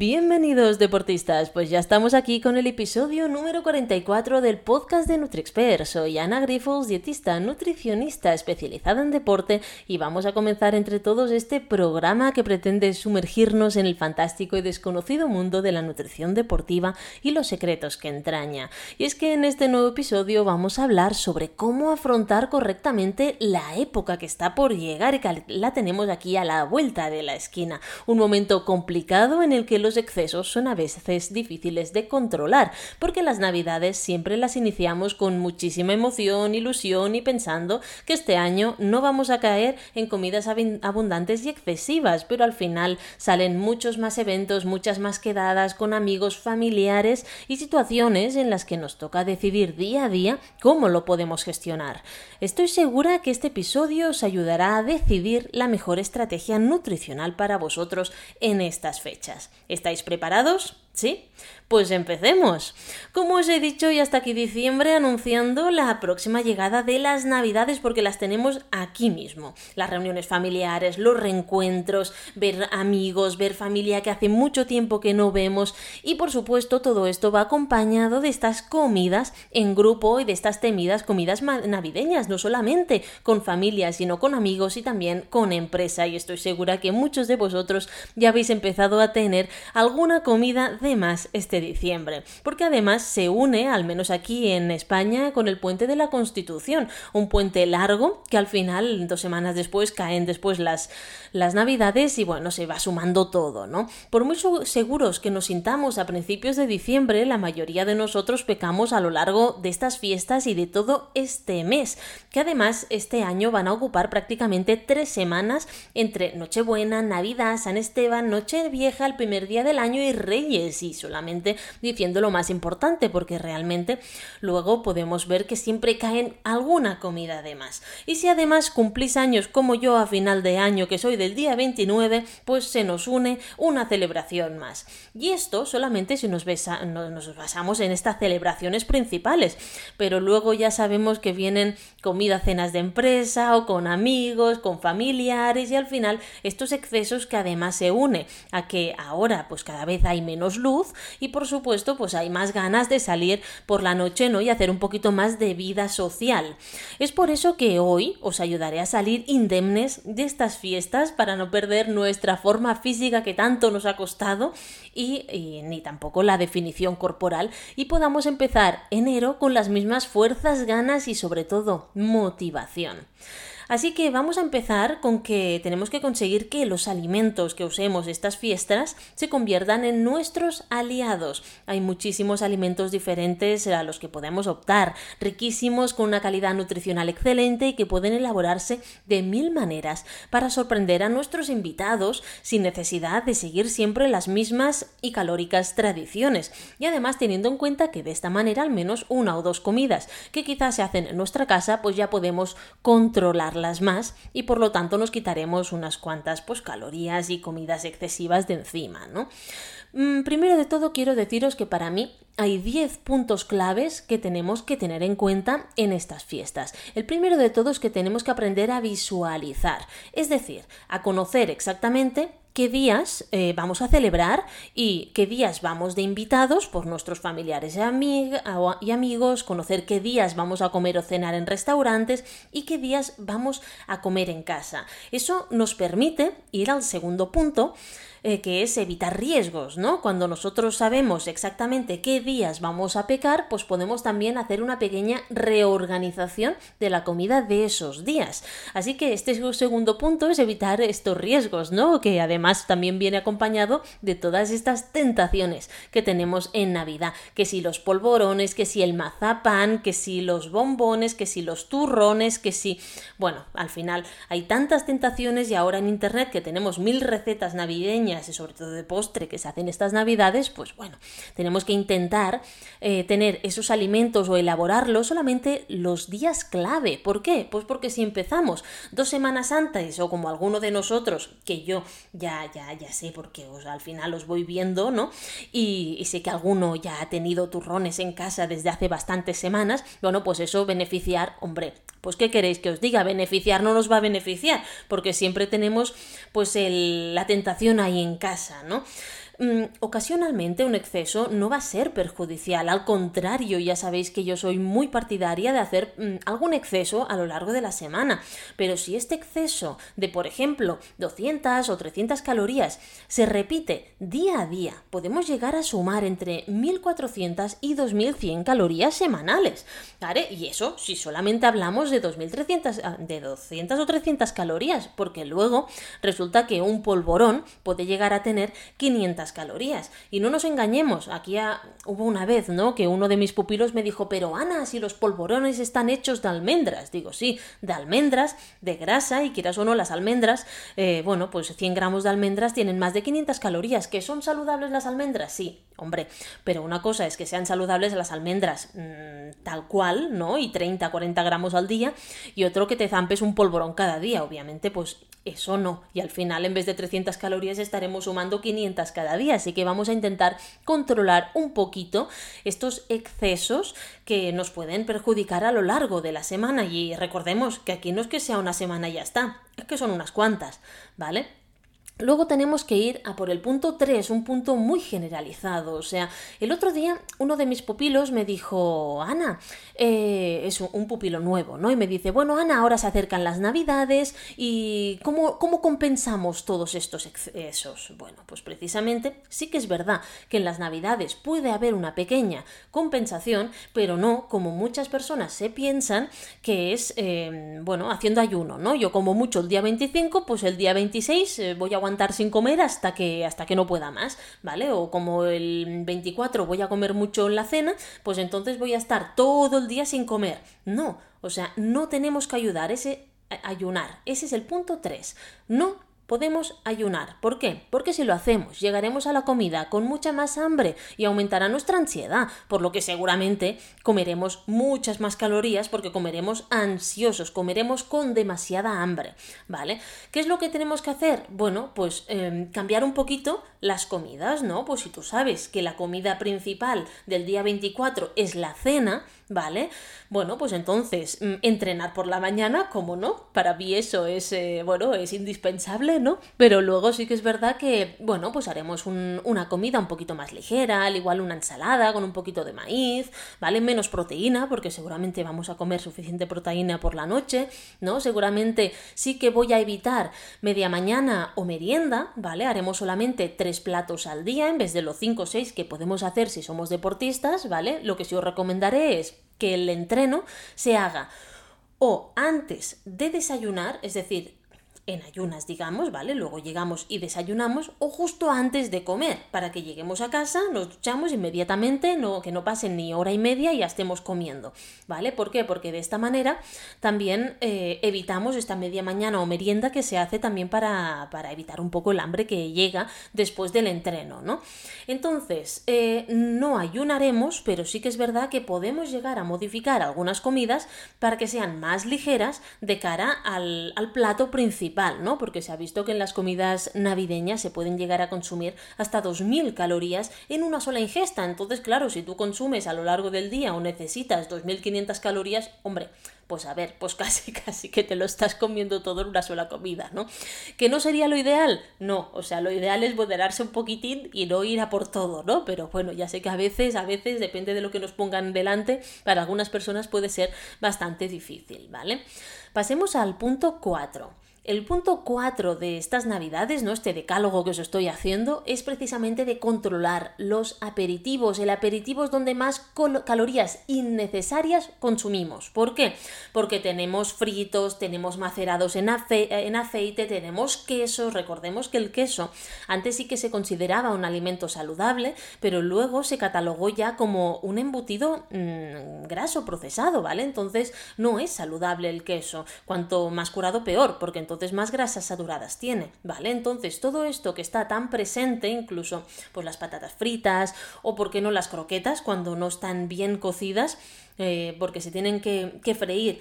Bienvenidos deportistas, pues ya estamos aquí con el episodio número 44 del podcast de NutriExpert. Soy Ana Grifols, dietista nutricionista especializada en deporte y vamos a comenzar entre todos este programa que pretende sumergirnos en el fantástico y desconocido mundo de la nutrición deportiva y los secretos que entraña. Y es que en este nuevo episodio vamos a hablar sobre cómo afrontar correctamente la época que está por llegar y que la tenemos aquí a la vuelta de la esquina. Un momento complicado en el que los excesos son a veces difíciles de controlar, porque las navidades siempre las iniciamos con muchísima emoción, ilusión y pensando que este año no vamos a caer en comidas abundantes y excesivas, pero al final salen muchos más eventos, muchas más quedadas con amigos, familiares y situaciones en las que nos toca decidir día a día cómo lo podemos gestionar. Estoy segura que este episodio os ayudará a decidir la mejor estrategia nutricional para vosotros en estas fechas. ¿Estáis preparados? ¿Sí? Pues empecemos. Como os he dicho, ya hasta aquí diciembre anunciando la próxima llegada de las Navidades porque las tenemos aquí mismo. Las reuniones familiares, los reencuentros, ver amigos, ver familia que hace mucho tiempo que no vemos y por supuesto todo esto va acompañado de estas comidas en grupo y de estas temidas comidas navideñas, no solamente con familia, sino con amigos y también con empresa y estoy segura que muchos de vosotros ya habéis empezado a tener alguna comida de más este diciembre, porque además se une, al menos aquí en España, con el puente de la Constitución, un puente largo que al final, dos semanas después, caen después las, las Navidades y bueno, se va sumando todo, ¿no? Por muy seguros que nos sintamos a principios de diciembre, la mayoría de nosotros pecamos a lo largo de estas fiestas y de todo este mes, que además este año van a ocupar prácticamente tres semanas entre Nochebuena, Navidad, San Esteban, Nochevieja, el primer día del año y Reyes, y solamente diciendo lo más importante, porque realmente luego podemos ver que siempre caen alguna comida de más. Y si además cumplís años como yo a final de año, que soy del día 29, pues se nos une una celebración más. Y esto solamente si nos, basamos en estas celebraciones principales, pero luego ya sabemos que vienen comida, cenas de empresa o con amigos, con familiares y al final estos excesos que además se une a que ahora pues cada vez hay menos luz y por supuesto pues hay más ganas de salir por la noche ¿no? y hacer un poquito más de vida social. Es por eso que hoy os ayudaré a salir indemnes de estas fiestas para no perder nuestra forma física que tanto nos ha costado y, y ni tampoco la definición corporal y podamos empezar enero con las mismas fuerzas, ganas y sobre todo motivación. Así que vamos a empezar con que tenemos que conseguir que los alimentos que usemos estas fiestas se conviertan en nuestros aliados. Hay muchísimos alimentos diferentes a los que podemos optar, riquísimos con una calidad nutricional excelente y que pueden elaborarse de mil maneras para sorprender a nuestros invitados sin necesidad de seguir siempre las mismas y calóricas tradiciones. Y además teniendo en cuenta que de esta manera al menos una o dos comidas que quizás se hacen en nuestra casa pues ya podemos controlarlas más y por lo tanto nos quitaremos unas cuantas pues calorías y comidas excesivas de encima, ¿no? Mm, primero de todo quiero deciros que para mí hay 10 puntos claves que tenemos que tener en cuenta en estas fiestas. El primero de todo es que tenemos que aprender a visualizar, es decir, a conocer exactamente qué días eh, vamos a celebrar y qué días vamos de invitados por nuestros familiares y, amigos, conocer qué días vamos a comer o cenar en restaurantes y qué días vamos a comer en casa. Eso nos permite ir al segundo punto, eh, que es evitar riesgos, ¿no? Cuando nosotros sabemos exactamente qué días vamos a pecar, pues podemos también hacer una pequeña reorganización de la comida de esos días. Así que este segundo punto es evitar estos riesgos, ¿no? Que además también viene acompañado de todas estas tentaciones que tenemos en Navidad, que si los polvorones, que si el mazapán, que si los bombones, que si los turrones, que si... Bueno, al final hay tantas tentaciones y ahora en Internet que tenemos mil recetas navideñas y sobre todo de postre que se hacen estas navidades, pues bueno, tenemos que intentar eh, tener esos alimentos o elaborarlos solamente los días clave. ¿Por qué? Pues porque si empezamos dos semanas antes o como alguno de nosotros, que yo ya, ya, ya sé porque al final os voy viendo, ¿no? Y, sé que alguno ya ha tenido turrones en casa desde hace bastantes semanas, bueno, pues eso beneficiar, hombre, pues ¿qué queréis que os diga? Beneficiar no nos va a beneficiar, porque siempre tenemos pues la tentación ahí en casa, ¿no? Mm, ocasionalmente un exceso no va a ser perjudicial, al contrario, ya sabéis que yo soy muy partidaria de hacer mm, algún exceso a lo largo de la semana, pero si este exceso de, por ejemplo, 200 o 300 calorías se repite día a día, podemos llegar a sumar entre 1400 y 2100 calorías semanales. Y eso si solamente hablamos de 2300, ah, de 200 o 300 calorías, porque luego resulta que un polvorón puede llegar a tener 500 calorías. Y no nos engañemos, aquí hubo una vez, ¿no? Que uno de mis pupilos me dijo, pero Ana, si los polvorones están hechos de almendras. Digo, sí, de almendras, de grasa, y quieras o no, las almendras, eh, bueno, pues 100 gramos de almendras tienen más de 500 calorías. ¿Que son saludables las almendras? Sí, hombre, pero una cosa es que sean saludables las almendras mm, tal cual, ¿no? Y 30, 40 gramos al día, y otro que te zampes un polvorón cada día, obviamente, pues eso no. Y al final, en vez de 300 calorías, estaremos sumando 500 cada día. Así que vamos a intentar controlar un poquito estos excesos que nos pueden perjudicar a lo largo de la semana. Y recordemos que aquí no es que sea una semana y ya está, es que son unas cuantas, ¿vale? Luego tenemos que ir a por el punto 3, un punto muy generalizado. O sea, el otro día uno de mis pupilos me dijo, Ana, eh, es un pupilo nuevo, ¿no? Y me dice, bueno, Ana, ahora se acercan las navidades y ¿cómo, cómo compensamos todos estos excesos? Bueno, pues precisamente sí que es verdad que en las navidades puede haber una pequeña compensación, pero no como muchas personas se piensan que es, eh, bueno, haciendo ayuno, ¿no? Yo como mucho el día 25, pues el día 26 eh, voy a aguantar sin comer hasta que, hasta que no pueda más, ¿vale? O como el 24 voy a comer mucho en la cena, pues entonces voy a estar todo el día sin comer. No, o sea, no tenemos que ayudar ese ayunar. Ese es el punto 3. No podemos ayunar. ¿Por qué? Porque si lo hacemos, llegaremos a la comida con mucha más hambre y aumentará nuestra ansiedad, por lo que seguramente comeremos muchas más calorías porque comeremos ansiosos, comeremos con demasiada hambre, ¿vale? ¿Qué es lo que tenemos que hacer? Bueno, pues em, cambiar un poquito las comidas, ¿no? Pues si tú sabes que la comida principal del día 24 es la cena, ¿vale? Bueno, pues entonces, mm, entrenar por la mañana, ¿cómo no? Para mí eso es, eh, bueno, es indispensable, ¿no? Pero luego sí que es verdad que, bueno, pues haremos una comida un poquito más ligera, al igual una ensalada con un poquito de maíz, ¿vale? Menos proteína, porque seguramente vamos a comer suficiente proteína por la noche, ¿no? Seguramente sí que voy a evitar media mañana o merienda, ¿vale? Haremos solamente tres platos al día en vez de los cinco o seis que podemos hacer si somos deportistas, ¿vale? Lo que sí os recomendaré es que el entreno se haga o antes de desayunar, es decir, en ayunas, digamos, ¿vale? Luego llegamos y desayunamos o justo antes de comer, para que lleguemos a casa, nos duchamos inmediatamente, no, que no pase ni hora y media y ya estemos comiendo, ¿vale? ¿Por qué? Porque de esta manera también eh, evitamos esta media mañana o merienda que se hace también para, para, evitar un poco el hambre que llega después del entreno, ¿no? Entonces, eh, no ayunaremos, pero sí que es verdad que podemos llegar a modificar algunas comidas para que sean más ligeras de cara al, al plato principal ¿no? Porque se ha visto que en las comidas navideñas se pueden llegar a consumir hasta 2.000 calorías en una sola ingesta. Entonces, claro, si tú consumes a lo largo del día o necesitas 2.500 calorías, hombre, pues a ver, pues casi casi que te lo estás comiendo todo en una sola comida, ¿no? ¿Que no sería lo ideal? No, o sea, lo ideal es moderarse un poquitín y no ir a por todo, ¿no? Pero bueno, ya sé que a veces, a veces, depende de lo que nos pongan delante, para algunas personas puede ser bastante difícil, ¿vale? Pasemos al punto 4. El punto 4 de estas navidades, ¿no? Este decálogo que os estoy haciendo, es precisamente de controlar los aperitivos. El aperitivo es donde más calorías innecesarias consumimos. ¿Por qué? Porque tenemos fritos, tenemos macerados en, aceite, tenemos quesos. Recordemos que el queso antes sí que se consideraba un alimento saludable, pero luego se catalogó ya como un embutido mmm, graso procesado, ¿vale? Entonces no es saludable el queso. Cuanto más curado, peor, porque entonces más grasas saturadas tiene, ¿vale? Entonces todo esto que está tan presente, incluso pues las patatas fritas o por qué no las croquetas cuando no están bien cocidas, eh, porque se tienen que, que freír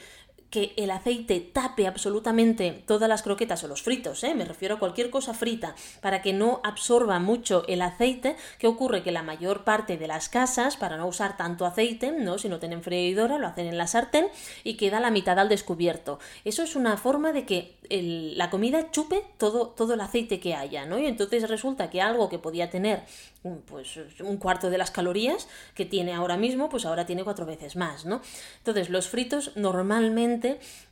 que el aceite tape absolutamente todas las croquetas o los fritos, ¿eh? me refiero a cualquier cosa frita, para que no absorba mucho el aceite, ¿qué ocurre? Que la mayor parte de las casas, para no usar tanto aceite, ¿no? si no tienen freidora, lo hacen en la sartén y queda la mitad al descubierto. Eso es una forma de que la comida chupe todo, todo el aceite que haya, ¿no? Y entonces resulta que algo que podía tener pues un cuarto de las calorías que tiene ahora mismo, pues ahora tiene cuatro veces más, ¿no? Entonces, los fritos normalmente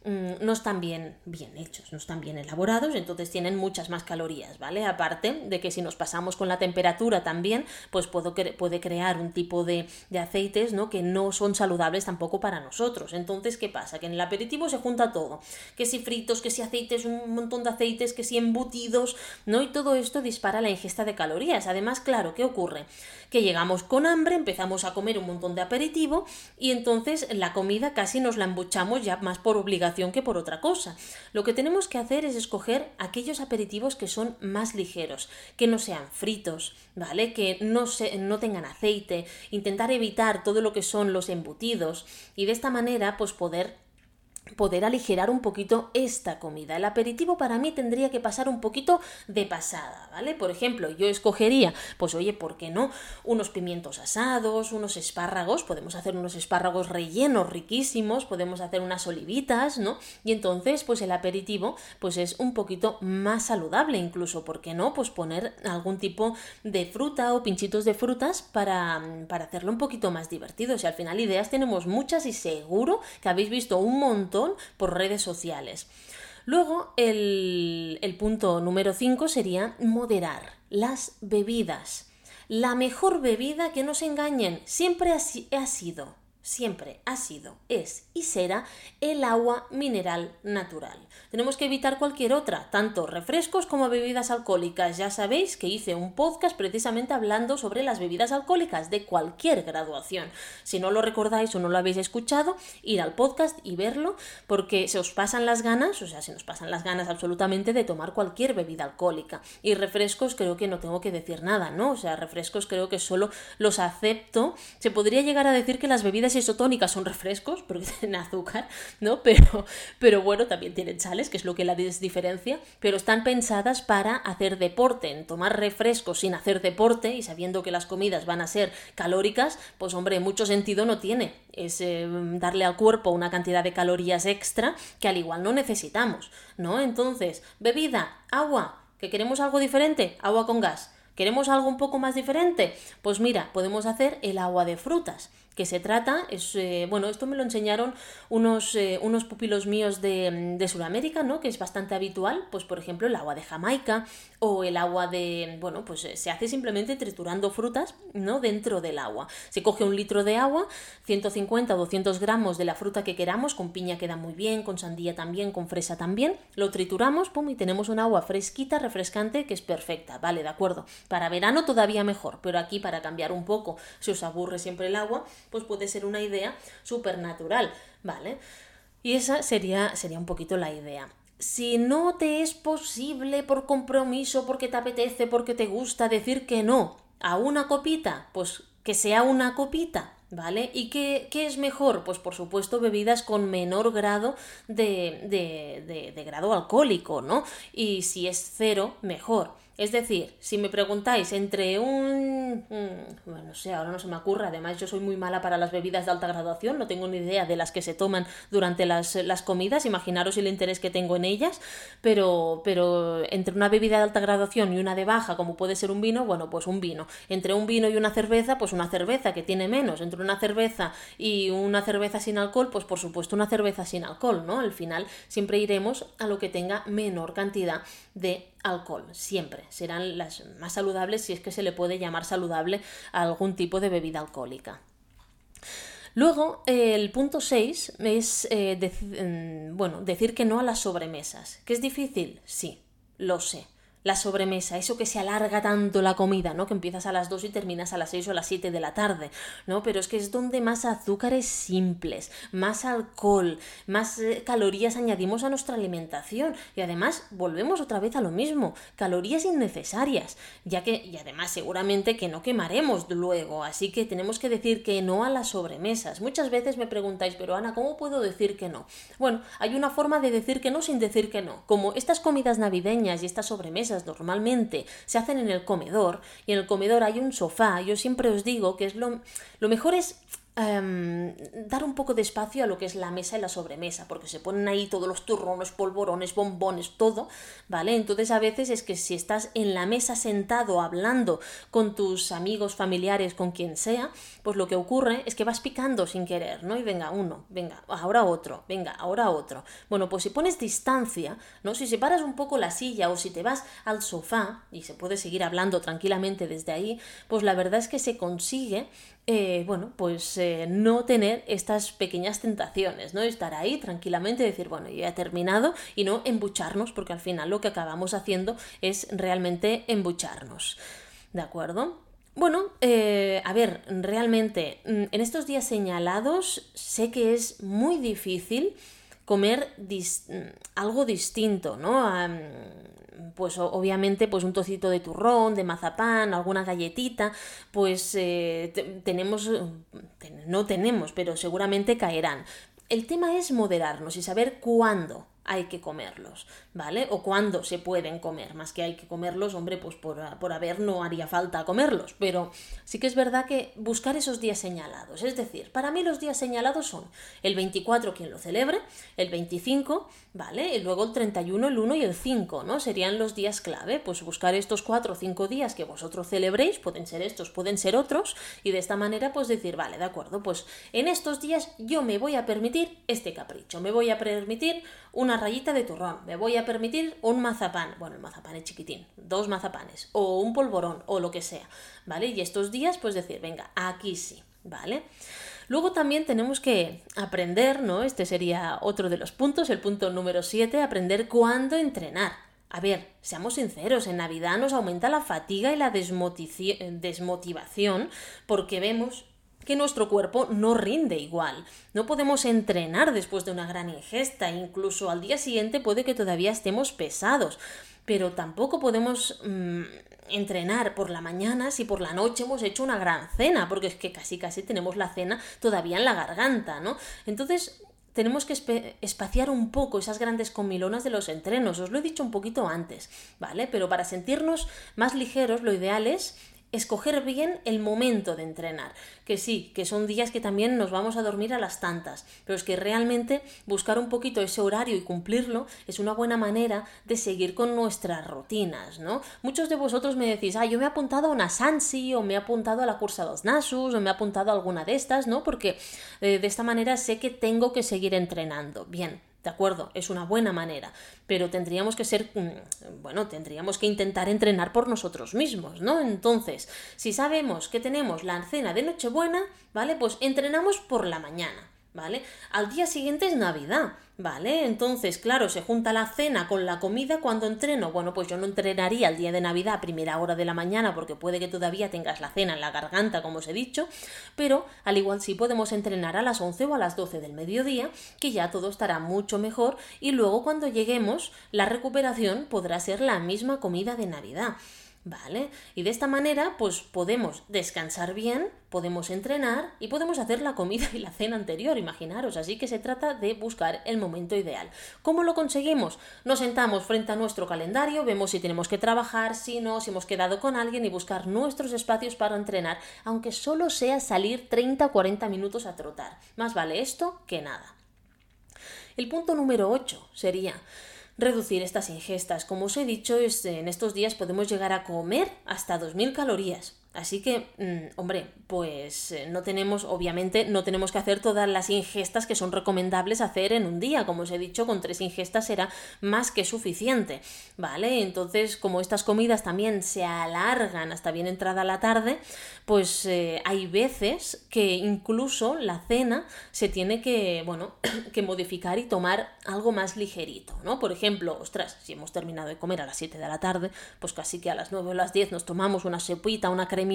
mm, no están bien, bien hechos, no están bien elaborados, entonces tienen muchas más calorías, ¿vale? Aparte de que si nos pasamos con la temperatura también, pues puedo puede crear un tipo de, de aceites, ¿no? Que no son saludables tampoco para nosotros. Entonces, ¿qué pasa? Que en el aperitivo se junta todo, que si fritos, que si aceites, un montón de aceites, que si embutidos, ¿no? Y todo esto dispara la ingesta de calorías. Además, claro, ¿qué ocurre? Que llegamos con hambre, empezamos a comer un montón de aperitivo y entonces la comida casi nos la embuchamos ya más por obligación que por otra cosa. Lo que tenemos que hacer es escoger aquellos aperitivos que son más ligeros, que no sean fritos, ¿vale? Que no, se, no tengan aceite, intentar evitar todo lo que son los embutidos y de esta manera pues poder poder aligerar un poquito esta comida. El aperitivo para mí tendría que pasar un poquito de pasada, ¿vale? Por ejemplo, yo escogería, pues oye, ¿por qué no? Unos pimientos asados, unos espárragos, podemos hacer unos espárragos rellenos riquísimos, podemos hacer unas olivitas, ¿no? Y entonces, pues el aperitivo, pues es un poquito más saludable incluso, ¿por qué no? Pues poner algún tipo de fruta o pinchitos de frutas para, para hacerlo un poquito más divertido. O sea, al final ideas tenemos muchas y seguro que habéis visto un montón por redes sociales. Luego, el, punto número 5 sería moderar las bebidas. La mejor bebida que no se engañen siempre ha sido siempre ha sido, es y será el agua mineral natural. Tenemos que evitar cualquier otra, tanto refrescos como bebidas alcohólicas. Ya sabéis que hice un podcast precisamente hablando sobre las bebidas alcohólicas de cualquier graduación. Si no lo recordáis o no lo habéis escuchado, ir al podcast y verlo porque se os pasan las ganas, o sea, se nos pasan las ganas absolutamente de tomar cualquier bebida alcohólica. Y refrescos creo que no tengo que decir nada, ¿no? O sea, refrescos creo que solo los acepto. Se podría llegar a decir que las bebidas isotónicas son refrescos, porque tienen azúcar, ¿no? Pero, pero bueno, también tienen sales, que es lo que la diferencia, pero están pensadas para hacer deporte. En tomar refrescos sin hacer deporte y sabiendo que las comidas van a ser calóricas, pues hombre, mucho sentido no tiene. Es eh, darle al cuerpo una cantidad de calorías extra que al igual no necesitamos, ¿no? Entonces, bebida, agua, que queremos algo diferente, agua con gas. ¿Queremos algo un poco más diferente? Pues mira, podemos hacer el agua de frutas que se trata es, eh, bueno, esto me lo enseñaron unos, eh, unos pupilos míos de, de Sudamérica, ¿no? Que es bastante habitual, pues por ejemplo el agua de Jamaica o el agua de, bueno, pues eh, se hace simplemente triturando frutas, ¿no? Dentro del agua. Se coge un litro de agua, 150 o 200 gramos de la fruta que queramos, con piña queda muy bien, con sandía también, con fresa también, lo trituramos, pum, y tenemos un agua fresquita, refrescante, que es perfecta, vale, de acuerdo. Para verano todavía mejor, pero aquí para cambiar un poco, si os aburre siempre el agua, pues puede ser una idea supernatural, ¿vale? Y esa sería, sería un poquito la idea. Si no te es posible por compromiso, porque te apetece, porque te gusta decir que no a una copita, pues que sea una copita, ¿Vale? ¿Y qué, es mejor? Pues por supuesto bebidas con menor grado de, de, de, de grado alcohólico, ¿no? Y si es cero, mejor. Es decir, si me preguntáis entre un... Mm, bueno, no sé, ahora no se me ocurre, además yo soy muy mala para las bebidas de alta graduación, no tengo ni idea de las que se toman durante las, las comidas, imaginaros el interés que tengo en ellas, pero, pero entre una bebida de alta graduación y una de baja, como puede ser un vino, bueno, pues un vino. Entre un vino y una cerveza, pues una cerveza que tiene menos. Entre una cerveza y una cerveza sin alcohol, pues por supuesto una cerveza sin alcohol, ¿no? Al final siempre iremos a lo que tenga menor cantidad de alcohol, siempre. Serán las más saludables si es que se le puede llamar saludable a algún tipo de bebida alcohólica. Luego, el punto 6 es eh, mm, bueno, decir que no a las sobremesas. ¿Que es difícil? Sí, lo sé. La sobremesa, eso que se alarga tanto la comida, ¿no? Que empiezas a las 2 y terminas a las 6 o a las 7 de la tarde, ¿no? Pero es que es donde más azúcares simples, más alcohol, más eh, calorías añadimos a nuestra alimentación y además volvemos otra vez a lo mismo, calorías innecesarias, ya que y además seguramente que no quemaremos luego, así que tenemos que decir que no a las sobremesas. Muchas veces me preguntáis, pero Ana, ¿cómo puedo decir que no? Bueno, hay una forma de decir que no sin decir que no, como estas comidas navideñas y estas sobremesas normalmente se hacen en el comedor y en el comedor hay un sofá, yo siempre os digo que es lo, lo mejor es Em, dar un poco de espacio a lo que es la mesa y la sobremesa, porque se ponen ahí todos los turrones, polvorones, bombones, todo, ¿vale? Entonces a veces es que si estás en la mesa sentado hablando con tus amigos, familiares, con quien sea, pues lo que ocurre es que vas picando sin querer, ¿no? Y venga uno, venga, ahora otro, venga, ahora otro. Bueno, pues si pones distancia, ¿no? Si separas un poco la silla o si te vas al sofá y se puede seguir hablando tranquilamente desde ahí, pues la verdad es que se consigue eh, bueno, pues eh, no tener estas pequeñas tentaciones, ¿no? Estar ahí tranquilamente decir, bueno, ya he terminado y no embucharnos, porque al final lo que acabamos haciendo es realmente embucharnos. ¿De acuerdo? Bueno, eh, a ver, realmente mm, en estos días señalados sé que es muy difícil comer mm, algo distinto, ¿no? pues obviamente pues un trocito de turrón, de mazapán, alguna galletita, pues eh, tenemos, no tenemos, pero seguramente caerán. El tema es moderarnos y saber cuándo hay que comerlos, ¿vale? O cuándo se pueden comer, más que hay que comerlos, hombre, pues por, por, haber no haría falta comerlos, pero sí que es verdad que buscar esos días señalados, es decir, para mí los días señalados son el 24 quien lo celebre, el 25, ¿vale? Y luego el 31, el 1 y el 5, ¿no? Serían los días clave, pues buscar estos 4 o 5 días que vosotros celebréis, pueden ser estos, pueden ser otros, y de esta manera pues decir, vale, de acuerdo, pues en estos días yo me voy a permitir este capricho, me voy a permitir una rayita de turrón, me voy a permitir un mazapán, bueno, el mazapán es chiquitín, dos mazapanes, o un polvorón, o lo que sea, ¿vale? Y estos días, pues decir, venga, aquí sí, ¿vale? Luego también tenemos que aprender, ¿no? Este sería otro de los puntos, el punto número 7, aprender cuándo entrenar. A ver, seamos sinceros, en Navidad nos aumenta la fatiga y la desmotivación porque vemos que nuestro cuerpo no rinde igual. No podemos entrenar después de una gran ingesta, incluso al día siguiente puede que todavía estemos pesados, pero tampoco podemos mm, entrenar por la mañana si por la noche hemos hecho una gran cena, porque es que casi casi tenemos la cena todavía en la garganta, ¿no? Entonces, tenemos que espaciar un poco esas grandes comilonas de los entrenos. Os lo he dicho un poquito antes, ¿vale? Pero para sentirnos más ligeros, lo ideal es escoger bien el momento de entrenar. Que sí, que son días que también nos vamos a dormir a las tantas, pero es que realmente buscar un poquito ese horario y cumplirlo es una buena manera de seguir con nuestras rutinas, ¿no? Muchos de vosotros me decís, ah, yo me he apuntado a una Sansi, o me he apuntado a la cursa dos Nasus, o me he apuntado a alguna de estas, ¿no? Porque eh, de esta manera sé que tengo que seguir entrenando. Bien, de acuerdo, es una buena manera, pero tendríamos que ser, mm, bueno, tendríamos que intentar entrenar por nosotros mismos, ¿no? Entonces, si sabemos que tenemos la cena de Nochebuena, ¿vale? Pues entrenamos por la mañana. ¿Vale? Al día siguiente es Navidad, ¿vale? Entonces, claro, se junta la cena con la comida cuando entreno. Bueno, pues yo no entrenaría el día de Navidad a primera hora de la mañana porque puede que todavía tengas la cena en la garganta, como os he dicho, pero al igual sí podemos entrenar a las 11 o a las 12 del mediodía, que ya todo estará mucho mejor y luego cuando lleguemos la recuperación podrá ser la misma comida de Navidad. ¿Vale? Y de esta manera, pues podemos descansar bien, podemos entrenar y podemos hacer la comida y la cena anterior, imaginaros. Así que se trata de buscar el momento ideal. ¿Cómo lo conseguimos? Nos sentamos frente a nuestro calendario, vemos si tenemos que trabajar, si no, si hemos quedado con alguien y buscar nuestros espacios para entrenar, aunque solo sea salir 30 o 40 minutos a trotar. Más vale esto que nada. El punto número 8 sería reducir estas ingestas. Como os he dicho, en estos días podemos llegar a comer hasta 2.000 calorías. Así que, mm, hombre, pues eh, no tenemos, obviamente, no tenemos que hacer todas las ingestas que son recomendables hacer en un día. Como os he dicho, con tres ingestas será más que suficiente, ¿vale? Entonces, como estas comidas también se alargan hasta bien entrada la tarde, pues eh, hay veces que incluso la cena se tiene que, bueno, que modificar y tomar algo más ligerito, ¿no? Por ejemplo, ostras, si hemos terminado de comer a las 7 de la tarde, pues casi que a las 9 o las 10 nos tomamos una sepita, una crema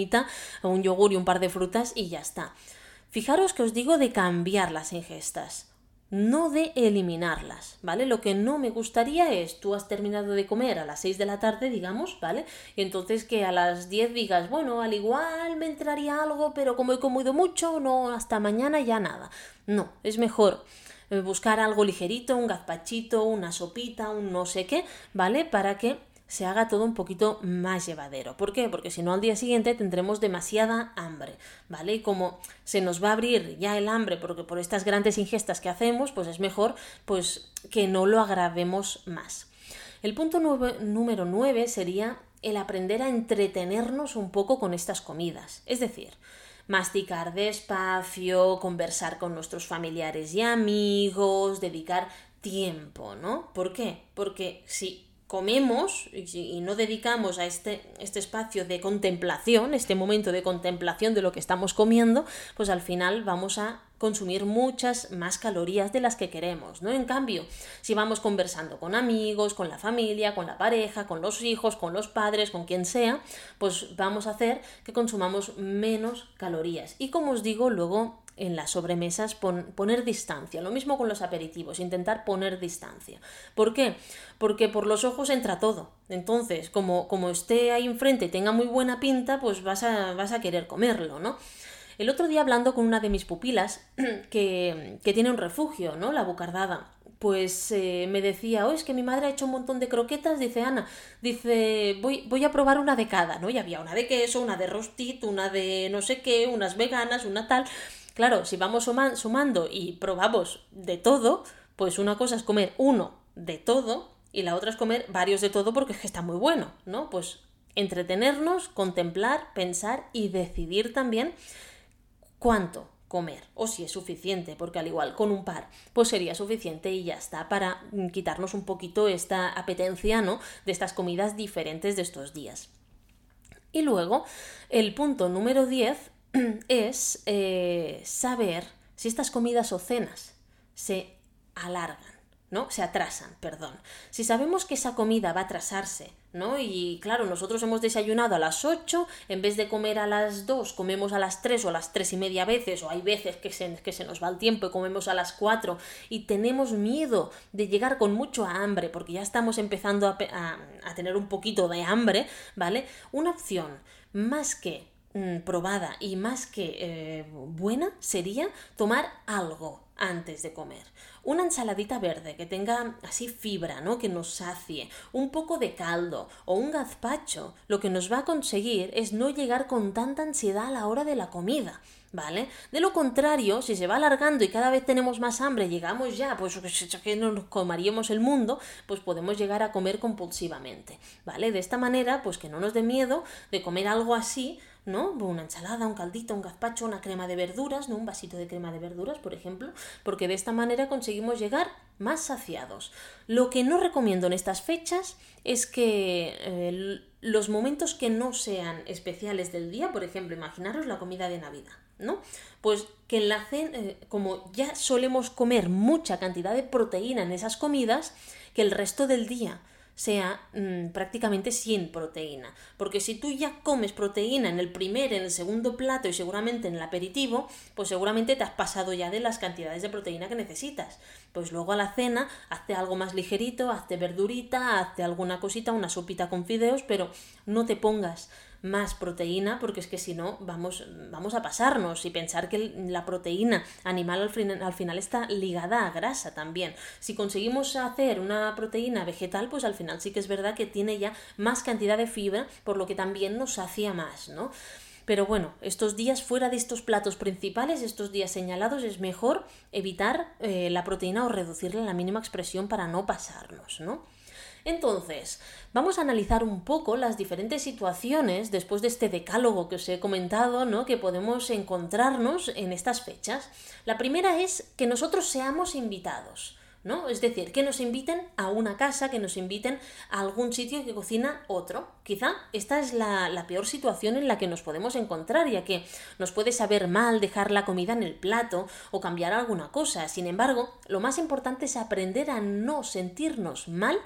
un yogur y un par de frutas y ya está. Fijaros que os digo de cambiar las ingestas no de eliminarlas, ¿vale? Lo que no me gustaría es, tú has terminado de comer a las 6 de la tarde, digamos, ¿vale? Y entonces que a las 10 digas, bueno, al igual me entraría algo, pero como he comido mucho, no, hasta mañana ya nada. No, es mejor eh, buscar algo ligerito, un gazpachito, una sopita, un no sé qué, ¿vale? Para que se haga todo un poquito más llevadero. ¿Por qué? Porque si no al día siguiente tendremos demasiada hambre, ¿vale? Y como se nos va a abrir ya el hambre porque por estas grandes ingestas que hacemos, pues es mejor pues que no lo agravemos más. El punto número 9 sería el aprender a entretenernos un poco con estas comidas. Es decir, masticar despacio, conversar con nuestros familiares y amigos, dedicar tiempo, ¿no? ¿Por qué? Porque si comemos y, no dedicamos a este, este espacio de contemplación, este momento de contemplación de lo que estamos comiendo, pues al final vamos a consumir muchas más calorías de las que queremos, ¿no? En cambio, si vamos conversando con amigos, con la familia, con la pareja, con los hijos, con los padres, con quien sea, pues vamos a hacer que consumamos menos calorías. Y como os digo, luego en las sobremesas poner distancia. Lo mismo con los aperitivos, intentar poner distancia. ¿Por qué? Porque por los ojos entra todo. Entonces, como, como esté ahí enfrente y tenga muy buena pinta, pues vas a, vas a querer comerlo, ¿no? El otro día hablando con una de mis pupilas, que, que tiene un refugio, ¿no? La bucardada pues eh, me decía, oh, es que mi madre ha hecho un montón de croquetas, dice Ana, dice, voy, voy a probar una de cada, ¿no? Y había una de queso, una de rostit, una de no sé qué, unas veganas, una tal. Claro, si vamos sumando y probamos de todo, pues una cosa es comer uno de todo y la otra es comer varios de todo porque es que está muy bueno, ¿no? Pues entretenernos, contemplar, pensar y decidir también cuánto comer o si es suficiente, porque al igual con un par, pues sería suficiente y ya está para quitarnos un poquito esta apetencia, ¿no? De estas comidas diferentes de estos días. Y luego, el punto número 10 es eh, saber si estas comidas o cenas se alargan, ¿no? Se atrasan, perdón. Si sabemos que esa comida va a atrasarse, ¿no? Y claro, nosotros hemos desayunado a las 8, en vez de comer a las 2, comemos a las 3 o a las 3 y media veces, o hay veces que se, que se nos va el tiempo y comemos a las 4 y tenemos miedo de llegar con mucho hambre, porque ya estamos empezando a, a tener un poquito de hambre, ¿vale? Una opción más que Mm, probada y más que eh, buena sería tomar algo antes de comer. Una ensaladita verde que tenga así fibra, ¿no? Que nos sacie, un poco de caldo o un gazpacho, lo que nos va a conseguir es no llegar con tanta ansiedad a la hora de la comida. ¿Vale? De lo contrario, si se va alargando y cada vez tenemos más hambre, llegamos ya, pues que nos comeríamos el mundo, pues podemos llegar a comer compulsivamente, ¿vale? De esta manera, pues que no nos dé miedo de comer algo así, ¿no? Una ensalada, un caldito, un gazpacho, una crema de verduras, ¿no? Un vasito de crema de verduras, por ejemplo, porque de esta manera conseguimos llegar más saciados. Lo que no recomiendo en estas fechas es que eh, los momentos que no sean especiales del día, por ejemplo, imaginaros la comida de Navidad, ¿no? Pues que en la cena, eh, como ya solemos comer mucha cantidad de proteína en esas comidas, que el resto del día sea mm, prácticamente sin proteína. Porque si tú ya comes proteína en el primer, en el segundo plato y seguramente en el aperitivo, pues seguramente te has pasado ya de las cantidades de proteína que necesitas. Pues luego a la cena, hazte algo más ligerito, hazte verdurita, hazte alguna cosita, una sopita con fideos, pero no te pongas más proteína, porque es que si no vamos, vamos a pasarnos y pensar que la proteína animal al, al final está ligada a grasa también. Si conseguimos hacer una proteína vegetal, pues al final sí que es verdad que tiene ya más cantidad de fibra, por lo que también nos hacía más, ¿no? Pero bueno, estos días fuera de estos platos principales, estos días señalados, es mejor evitar eh, la proteína o reducirla a la mínima expresión para no pasarnos, ¿no? Entonces, vamos a analizar un poco las diferentes situaciones después de este decálogo que os he comentado, ¿no? que podemos encontrarnos en estas fechas. La primera es que nosotros seamos invitados. ¿no? Es decir, que nos inviten a una casa, que nos inviten a algún sitio que cocina otro. Quizá esta es la, la, peor situación en la que nos podemos encontrar, ya que nos puede saber mal dejar la comida en el plato o cambiar alguna cosa. Sin embargo, lo más importante es aprender a no sentirnos mal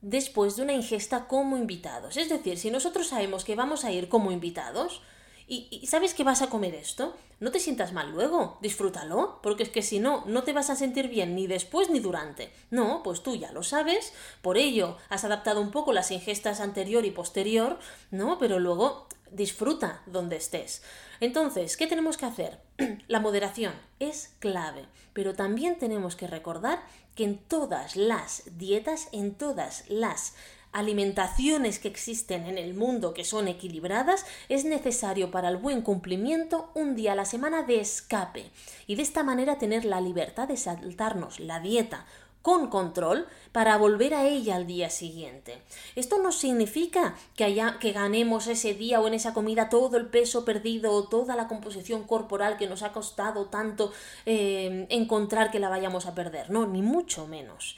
después de una ingesta como invitados. Es decir, si nosotros sabemos que vamos a ir como invitados, y, sabes que vas a comer esto, no te sientas mal luego, disfrútalo, porque es que si no, no te vas a sentir bien ni después ni durante. No, pues tú ya lo sabes, por ello has adaptado un poco las ingestas anterior y posterior, ¿no? Pero luego disfruta donde estés. Entonces, ¿qué tenemos que hacer? La moderación es clave, pero también tenemos que recordar que en todas las dietas, en todas las alimentaciones que existen en el mundo que son equilibradas, es necesario para el buen cumplimiento un día a la semana de escape y de esta manera tener la libertad de saltarnos la dieta con control para volver a ella al día siguiente. Esto no significa que, haya, que ganemos ese día o en esa comida todo el peso perdido o toda la composición corporal que nos ha costado tanto eh, encontrar que la vayamos a perder, no, ni mucho menos.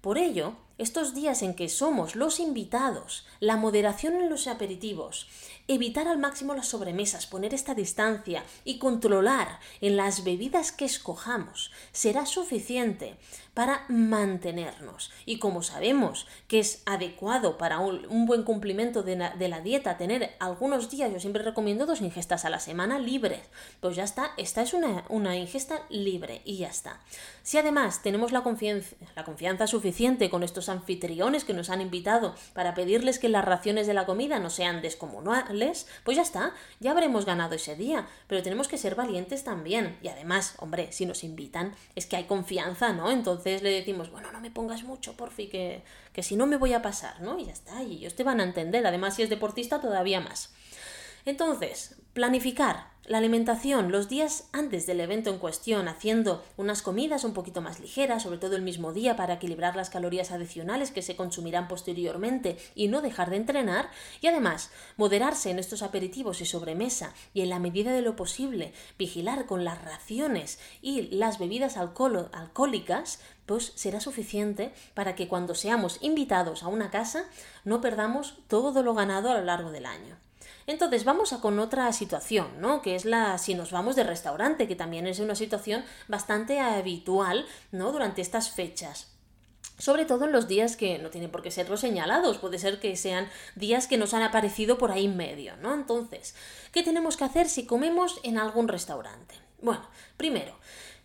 Por ello, estos días en que somos los invitados, la moderación en los aperitivos, evitar al máximo las sobremesas, poner esta distancia y controlar en las bebidas que escojamos será suficiente para mantenernos. Y como sabemos que es adecuado para un, buen cumplimiento de la, dieta tener algunos días, yo siempre recomiendo dos ingestas a la semana libres, pues ya está, esta es una, ingesta libre y ya está. Si además tenemos la confianza, la confianza suficiente con estos anfitriones que nos han invitado para pedirles que las raciones de la comida no sean descomunales, pues ya está, ya habremos ganado ese día, pero tenemos que ser valientes también. Y además, hombre, si nos invitan, es que hay confianza, ¿no? Entonces le decimos, bueno, no me pongas mucho, porfi, que, que si no me voy a pasar, ¿no? Y ya está, y ellos te van a entender. Además, si es deportista, todavía más. Entonces, planificar la alimentación los días antes del evento en cuestión, haciendo unas comidas un poquito más ligeras, sobre todo el mismo día, para equilibrar las calorías adicionales que se consumirán posteriormente y no dejar de entrenar, y además moderarse en estos aperitivos y sobremesa y en la medida de lo posible vigilar con las raciones y las bebidas alcohólicas, pues será suficiente para que cuando seamos invitados a una casa no perdamos todo lo ganado a lo largo del año. Entonces vamos a con otra situación, ¿no? Que es la si nos vamos de restaurante, que también es una situación bastante habitual, ¿no? Durante estas fechas. Sobre todo en los días que no tienen por qué ser los señalados, puede ser que sean días que nos han aparecido por ahí en medio, ¿no? Entonces, ¿qué tenemos que hacer si comemos en algún restaurante? Bueno, primero,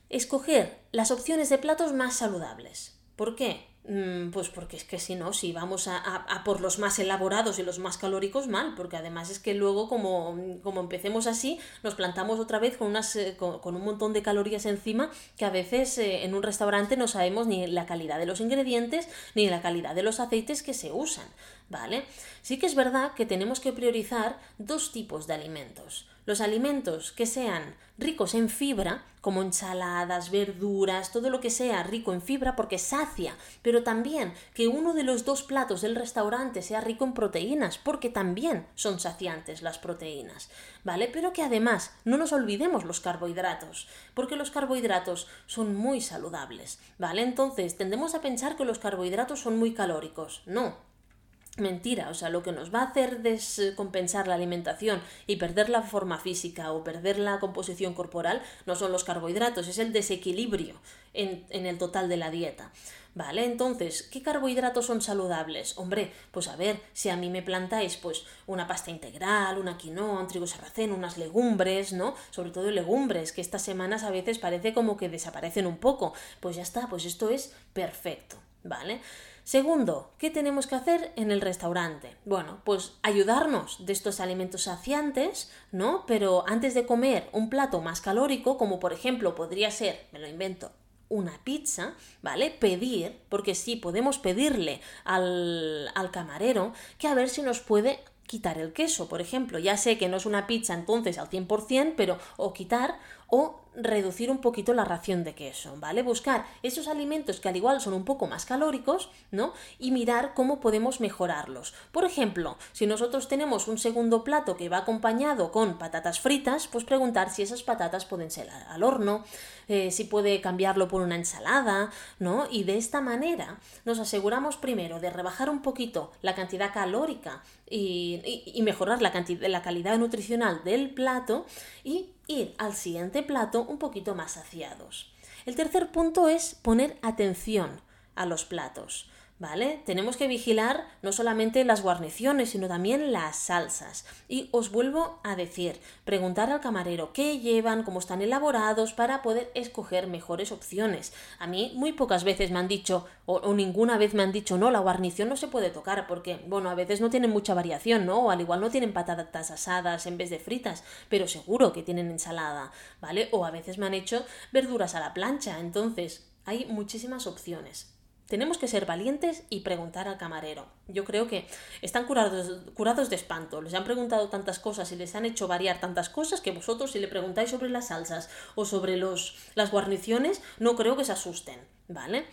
escoger las opciones de platos más saludables. ¿Por qué? Mm, pues porque es que si no, si vamos a, por los más elaborados y los más calóricos, mal, porque además es que luego como, como empecemos así, nos plantamos otra vez con, unas, eh, con, un montón de calorías encima que a veces eh, en un restaurante no sabemos ni la calidad de los ingredientes ni la calidad de los aceites que se usan, ¿vale? Sí que es verdad que tenemos que priorizar dos tipos de alimentos los alimentos que sean ricos en fibra, como ensaladas, verduras, todo lo que sea rico en fibra porque sacia, pero también que uno de los dos platos del restaurante sea rico en proteínas, porque también son saciantes las proteínas, ¿vale? Pero que además no nos olvidemos los carbohidratos, porque los carbohidratos son muy saludables, ¿vale? Entonces tendemos a pensar que los carbohidratos son muy calóricos, no, Mentira, o sea, lo que nos va a hacer descompensar la alimentación y perder la forma física o perder la composición corporal no son los carbohidratos, es el desequilibrio en, en, el total de la dieta. ¿Vale? Entonces, ¿qué carbohidratos son saludables? Hombre, pues a ver, si a mí me plantáis pues una pasta integral, una quinoa, un trigo sarraceno, unas legumbres, ¿no? Sobre todo legumbres, que estas semanas a veces parece como que desaparecen un poco. Pues ya está, pues esto es perfecto, ¿vale? Segundo, ¿qué tenemos que hacer en el restaurante? Bueno, pues ayudarnos de estos alimentos saciantes, ¿no? Pero antes de comer un plato más calórico, como por ejemplo podría ser, me lo invento, una pizza, ¿vale? Pedir, porque sí, podemos pedirle al, al camarero que a ver si nos puede quitar el queso, por ejemplo. Ya sé que no es una pizza entonces al 100%, pero o quitar o reducir un poquito la ración de queso, ¿vale? Buscar esos alimentos que al igual son un poco más calóricos, ¿no? Y mirar cómo podemos mejorarlos. Por ejemplo, si nosotros tenemos un segundo plato que va acompañado con patatas fritas, pues preguntar si esas patatas pueden ser al horno, eh, si puede cambiarlo por una ensalada, ¿no? Y de esta manera nos aseguramos primero de rebajar un poquito la cantidad calórica y, mejorar la, la calidad nutricional del plato y ir al siguiente plato un poquito más saciados. El tercer punto es poner atención a los platos. ¿Vale? Tenemos que vigilar no solamente las guarniciones, sino también las salsas. Y os vuelvo a decir, preguntar al camarero qué llevan, cómo están elaborados, para poder escoger mejores opciones. A mí muy pocas veces me han dicho, o, ninguna vez me han dicho, no, la guarnición no se puede tocar, porque, bueno, a veces no tienen mucha variación, ¿no? O al igual no tienen patatas asadas en vez de fritas, pero seguro que tienen ensalada, ¿vale? O a veces me han hecho verduras a la plancha, entonces hay muchísimas opciones. Tenemos que ser valientes y preguntar al camarero. Yo creo que están curados, curados de espanto. Les han preguntado tantas cosas y les han hecho variar tantas cosas que vosotros si le preguntáis sobre las salsas o sobre los, las guarniciones, no creo que se asusten. ¿Vale?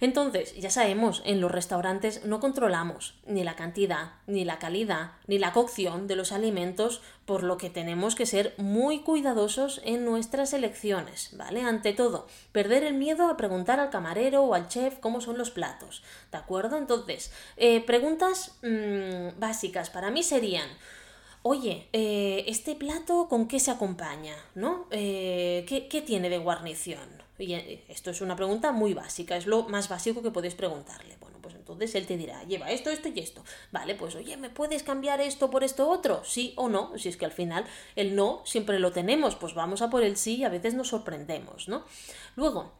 Entonces, ya sabemos, en los restaurantes no controlamos ni la cantidad, ni la calidad, ni la cocción de los alimentos, por lo que tenemos que ser muy cuidadosos en nuestras elecciones, ¿vale? Ante todo, perder el miedo a preguntar al camarero o al chef cómo son los platos, ¿de acuerdo? Entonces, eh, preguntas mm, básicas para mí serían, oye, eh, ¿este plato con qué se acompaña? ¿No? Eh, ¿qué, tiene de guarnición? Y eh, esto es una pregunta muy básica, es lo más básico que podéis preguntarle. Bueno, pues entonces él te dirá, lleva esto, esto y esto. Vale, pues oye, ¿me puedes cambiar esto por esto otro? Sí o no, si es que al final el no siempre lo tenemos, pues vamos a por el sí y a veces nos sorprendemos, ¿no? Luego,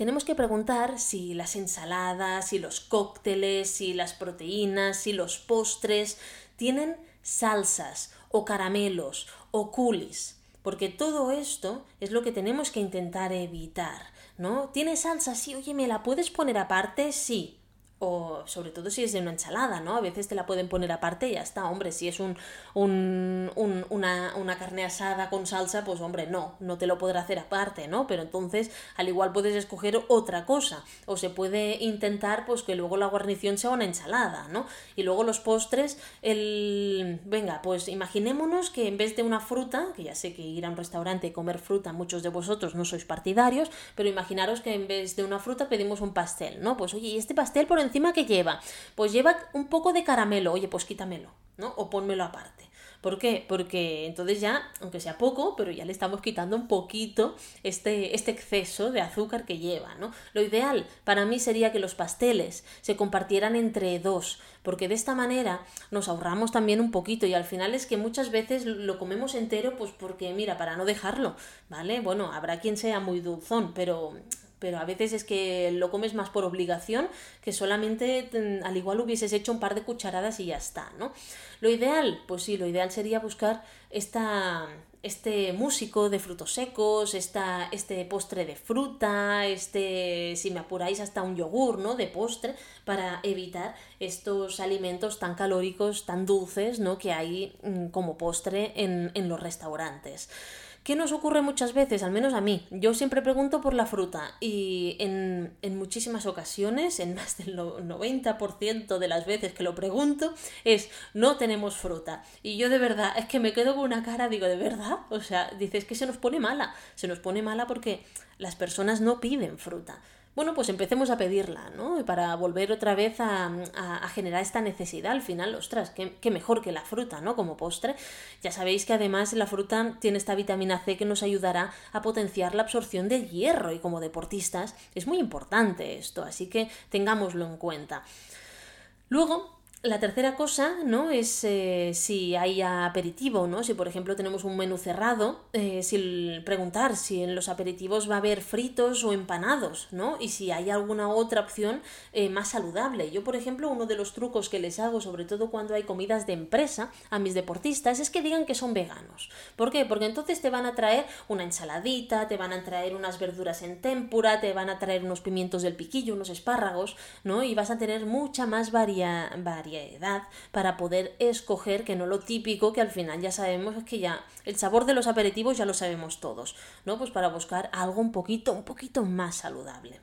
tenemos que preguntar si las ensaladas, si los cócteles, si las proteínas, si los postres tienen salsas o caramelos o culis, porque todo esto es lo que tenemos que intentar evitar, ¿no? ¿Tiene salsa? Sí, oye, ¿me la puedes poner aparte? Sí o sobre todo si es de una ensalada, ¿no? A veces te la pueden poner aparte y ya está, hombre, si es un, un, una, una, carne asada con salsa, pues hombre, no, no te lo podrá hacer aparte, ¿no? Pero entonces al igual puedes escoger otra cosa, o se puede intentar pues que luego la guarnición sea una ensalada, ¿no? Y luego los postres, el... Venga, pues imaginémonos que en vez de una fruta, que ya sé que ir a un restaurante y comer fruta muchos de vosotros no sois partidarios, pero imaginaros que en vez de una fruta pedimos un pastel, ¿no? Pues oye, ¿y este pastel por encima que lleva? Pues lleva un poco de caramelo, oye, pues quítamelo, ¿no? O pónmelo aparte. ¿Por qué? Porque entonces ya, aunque sea poco, pero ya le estamos quitando un poquito este, este exceso de azúcar que lleva, ¿no? Lo ideal para mí sería que los pasteles se compartieran entre dos, porque de esta manera nos ahorramos también un poquito y al final es que muchas veces lo comemos entero, pues porque, mira, para no dejarlo, ¿vale? Bueno, habrá quien sea muy dulzón, pero pero a veces es que lo comes más por obligación que solamente mm, al igual hubieses hecho un par de cucharadas y ya está, ¿no? Lo ideal, pues sí, lo ideal sería buscar esta, este músico de frutos secos, esta, este postre de fruta, este, si me apuráis, hasta un yogur, ¿no? De postre, para evitar estos alimentos tan calóricos, tan dulces, ¿no? Que hay mm, como postre en, en los restaurantes. ¿Qué nos ocurre muchas veces? Al menos a mí. Yo siempre pregunto por la fruta y en, en muchísimas ocasiones, en más del 90% de las veces que lo pregunto, es no tenemos fruta. Y yo de verdad, es que me quedo con una cara, digo, ¿de verdad? O sea, dices que se nos pone mala. Se nos pone mala porque las personas no piden fruta bueno, pues empecemos a pedirla, ¿no? Para volver otra vez a, generar esta necesidad. Al final, ostras, qué, mejor que la fruta, ¿no? Como postre. Ya sabéis que además la fruta tiene esta vitamina C que nos ayudará a potenciar la absorción del hierro y como deportistas es muy importante esto, así que tengámoslo en cuenta. Luego, la tercera cosa, ¿no? Es eh, si hay aperitivo, ¿no? Si por ejemplo tenemos un menú cerrado, eh, si preguntar si en los aperitivos va a haber fritos o empanados, ¿no? Y si hay alguna otra opción eh, más saludable. Yo, por ejemplo, uno de los trucos que les hago, sobre todo cuando hay comidas de empresa a mis deportistas, es que digan que son veganos. ¿Por qué? Porque entonces te van a traer una ensaladita, te van a traer unas verduras en tempura, te van a traer unos pimientos del piquillo, unos espárragos, ¿no? Y vas a tener mucha más variedad variedad para poder escoger que no lo típico que al final ya sabemos es que ya el sabor de los aperitivos ya lo sabemos todos, ¿no? Pues para buscar algo un poquito, un poquito más saludable.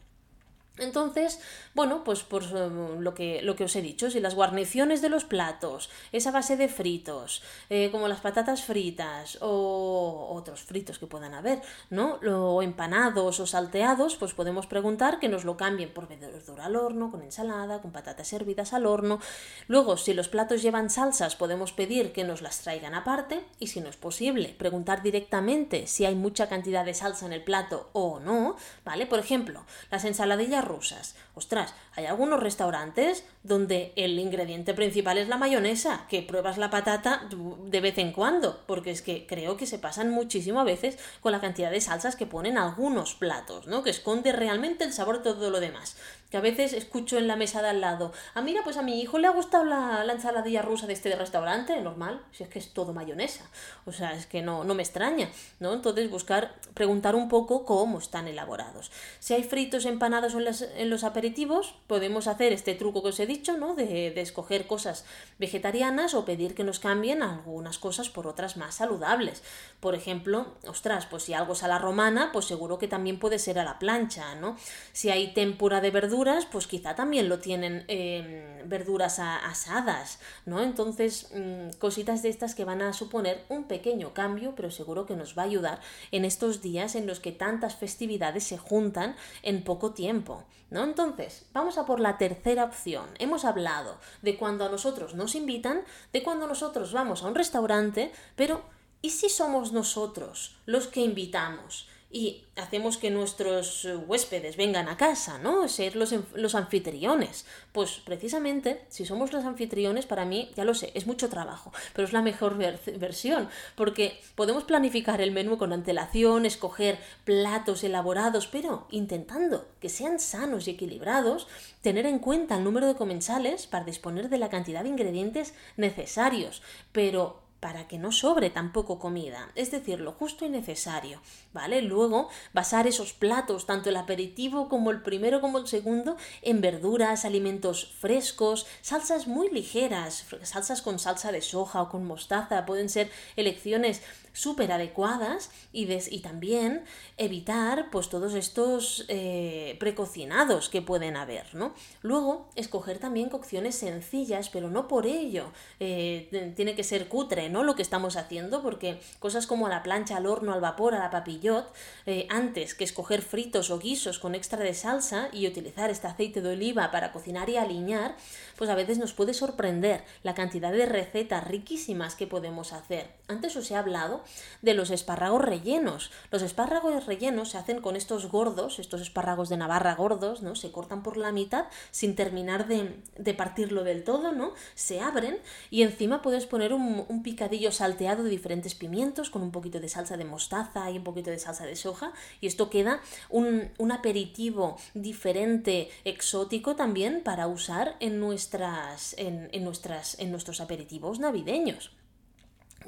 Entonces, bueno, pues por eh, lo que, lo que os he dicho, si las guarniciones de los platos, esa base de fritos, eh, como las patatas fritas o otros fritos que puedan haber, ¿no? O empanados o salteados, pues podemos preguntar que nos lo cambien por verdura al horno, con ensalada, con patatas hervidas al horno. Luego, si los platos llevan salsas, podemos pedir que nos las traigan aparte y si no es posible, preguntar directamente si hay mucha cantidad de salsa en el plato o no, ¿vale? Por ejemplo, las ensaladillas rusas. Ostras, hay algunos restaurantes donde el ingrediente principal es la mayonesa, que pruebas la patata de vez en cuando, porque es que creo que se pasan muchísimo a veces con la cantidad de salsas que ponen algunos platos, ¿no? Que esconde realmente el sabor de todo lo demás que a veces escucho en la mesa de al lado, ah, mira, pues a mi hijo le ha gustado la, ensaladilla rusa de este restaurante, normal, si es que es todo mayonesa, o sea, es que no, no me extraña, ¿no? Entonces buscar, preguntar un poco cómo están elaborados. Si hay fritos empanados en, en los aperitivos, podemos hacer este truco que os he dicho, ¿no? De, de escoger cosas vegetarianas o pedir que nos cambien algunas cosas por otras más saludables. Por ejemplo, ostras, pues si algo es a la romana, pues seguro que también puede ser a la plancha, ¿no? Si hay tempura de verduras, pues quizá también lo tienen em, verduras asadas, ¿no? Entonces, mm, cositas de estas que van a suponer un pequeño cambio, pero seguro que nos va a ayudar en estos días en los que tantas festividades se juntan en poco tiempo, ¿no? Entonces, vamos a por la tercera opción. Hemos hablado de cuando a nosotros nos invitan, de cuando nosotros vamos a un restaurante, pero ¿y si somos nosotros los que invitamos? Y hacemos que nuestros eh, huéspedes vengan a casa, ¿no? Ser los, los, anfitriones. Pues precisamente, si somos los anfitriones, para mí, ya lo sé, es mucho trabajo, pero es la mejor versión, porque podemos planificar el menú con antelación, escoger platos elaborados, pero intentando que sean sanos y equilibrados, tener en cuenta el número de comensales para disponer de la cantidad de ingredientes necesarios, pero para que no sobre tampoco comida, es decir, lo justo y necesario, ¿vale? Luego, basar esos platos, tanto el aperitivo como el primero como el segundo, en verduras, alimentos frescos, salsas muy ligeras, salsas con salsa de soja o con mostaza, pueden ser elecciones súper adecuadas y, también evitar pues todos estos eh, precocinados que pueden haber, ¿no? Luego, escoger también cocciones sencillas, pero no por ello eh, tiene que ser cutre, ¿no? Lo que estamos haciendo, porque cosas como a la plancha, al horno, al vapor, a la papillot, eh, antes que escoger fritos o guisos con extra de salsa y utilizar este aceite de oliva para cocinar y aliñar, pues a veces nos puede sorprender la cantidad de recetas riquísimas que podemos hacer. Antes os he hablado de los espárragos rellenos. Los espárragos rellenos se hacen con estos gordos, estos espárragos de Navarra gordos, ¿no? Se cortan por la mitad sin terminar de, de partirlo del todo, ¿no? Se abren y encima puedes poner un, picadillo salteado de diferentes pimientos con un poquito de salsa de mostaza y un poquito de salsa de soja y esto queda un, un aperitivo diferente, exótico también para usar en, nuestras, en, en, nuestras, en nuestros aperitivos navideños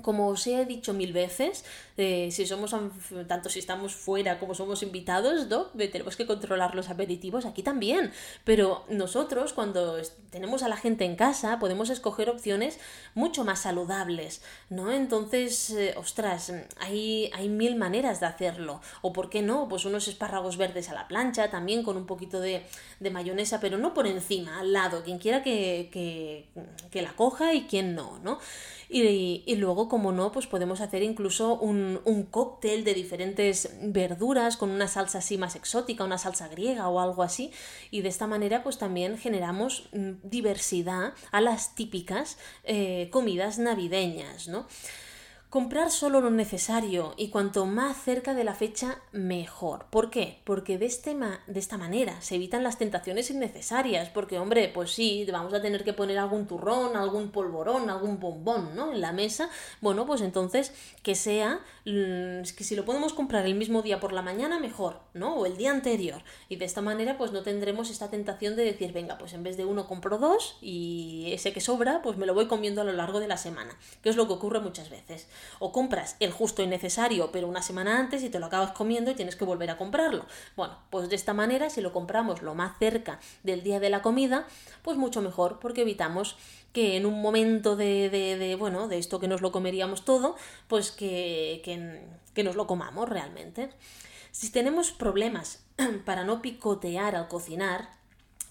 como os he dicho mil veces, eh, si somos tanto si estamos fuera como somos invitados, ¿no? tenemos que controlar los aperitivos aquí también. Pero nosotros, cuando tenemos a la gente en casa, podemos escoger opciones mucho más saludables, ¿no? Entonces, eh, ostras, hay, hay mil maneras de hacerlo. O por qué no, pues unos espárragos verdes a la plancha, también con un poquito de, de mayonesa, pero no por encima, al lado, quien quiera que, que, que la coja y quien no, ¿no? Y, y, luego, como no, pues podemos hacer incluso un, un, cóctel de diferentes verduras con una salsa así más exótica, una salsa griega o algo así. Y de esta manera, pues también generamos mm, diversidad a las típicas eh, comidas navideñas, ¿no? Comprar solo lo necesario y cuanto más cerca de la fecha, mejor. ¿Por qué? Porque de, este de esta manera se evitan las tentaciones innecesarias. Porque, hombre, pues sí, vamos a tener que poner algún turrón, algún polvorón, algún bombón, ¿no? En la mesa. Bueno, pues entonces que sea, mm, que si lo podemos comprar el mismo día por la mañana, mejor, ¿no? O el día anterior. Y de esta manera, pues no tendremos esta tentación de decir, venga, pues en vez de uno compro dos y ese que sobra, pues me lo voy comiendo a lo largo de la semana. Que es lo que ocurre muchas veces. O compras el justo y necesario, pero una semana antes y te lo acabas comiendo y tienes que volver a comprarlo. Bueno, pues de esta manera, si lo compramos lo más cerca del día de la comida, pues mucho mejor, porque evitamos que en un momento de, de, bueno, de esto que nos lo comeríamos todo, pues que, que, que nos lo comamos realmente. Si tenemos problemas para no picotear al cocinar,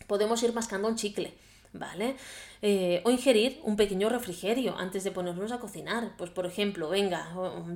podemos ir mascando un chicle. ¿vale? Eh, o ingerir un pequeño refrigerio antes de ponernos a cocinar. Pues por ejemplo, venga,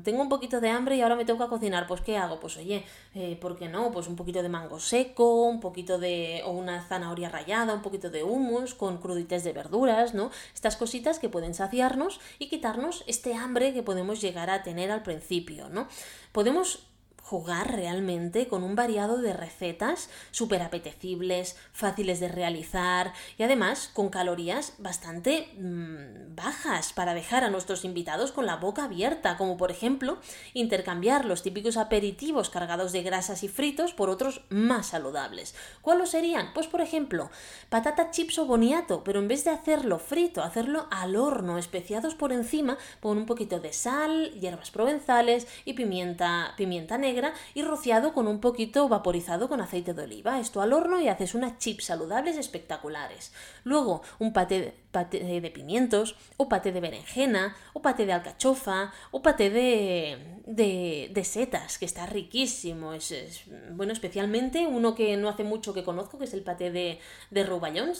tengo un poquito de hambre y ahora me tengo que cocinar, pues ¿qué hago? Pues oye, eh, ¿por qué no? Pues un poquito de mango seco, un poquito de... o una zanahoria rallada, un poquito de hummus con crudites de verduras, ¿no? Estas cositas que pueden saciarnos y quitarnos este hambre que podemos llegar a tener al principio, ¿no? Podemos jugar realmente con un variado de recetas súper apetecibles, fáciles de realizar y además con calorías bastante mm, bajas para dejar a nuestros invitados con la boca abierta, como por ejemplo intercambiar los típicos aperitivos cargados de grasas y fritos por otros más saludables. ¿Cuáles serían? Pues por ejemplo, patata chips o boniato, pero en vez de hacerlo frito, hacerlo al horno, especiados por encima con un poquito de sal, hierbas provenzales y pimienta, pimienta negra y rociado con un poquito vaporizado con aceite de oliva. Esto al horno y haces unas chips saludables espectaculares. Luego un paté, de pimientos, o paté de berenjena, o paté de alcachofa, o paté de, de, setas, que está riquísimo. Es, bueno, especialmente uno que no hace mucho que conozco, que es el paté de, de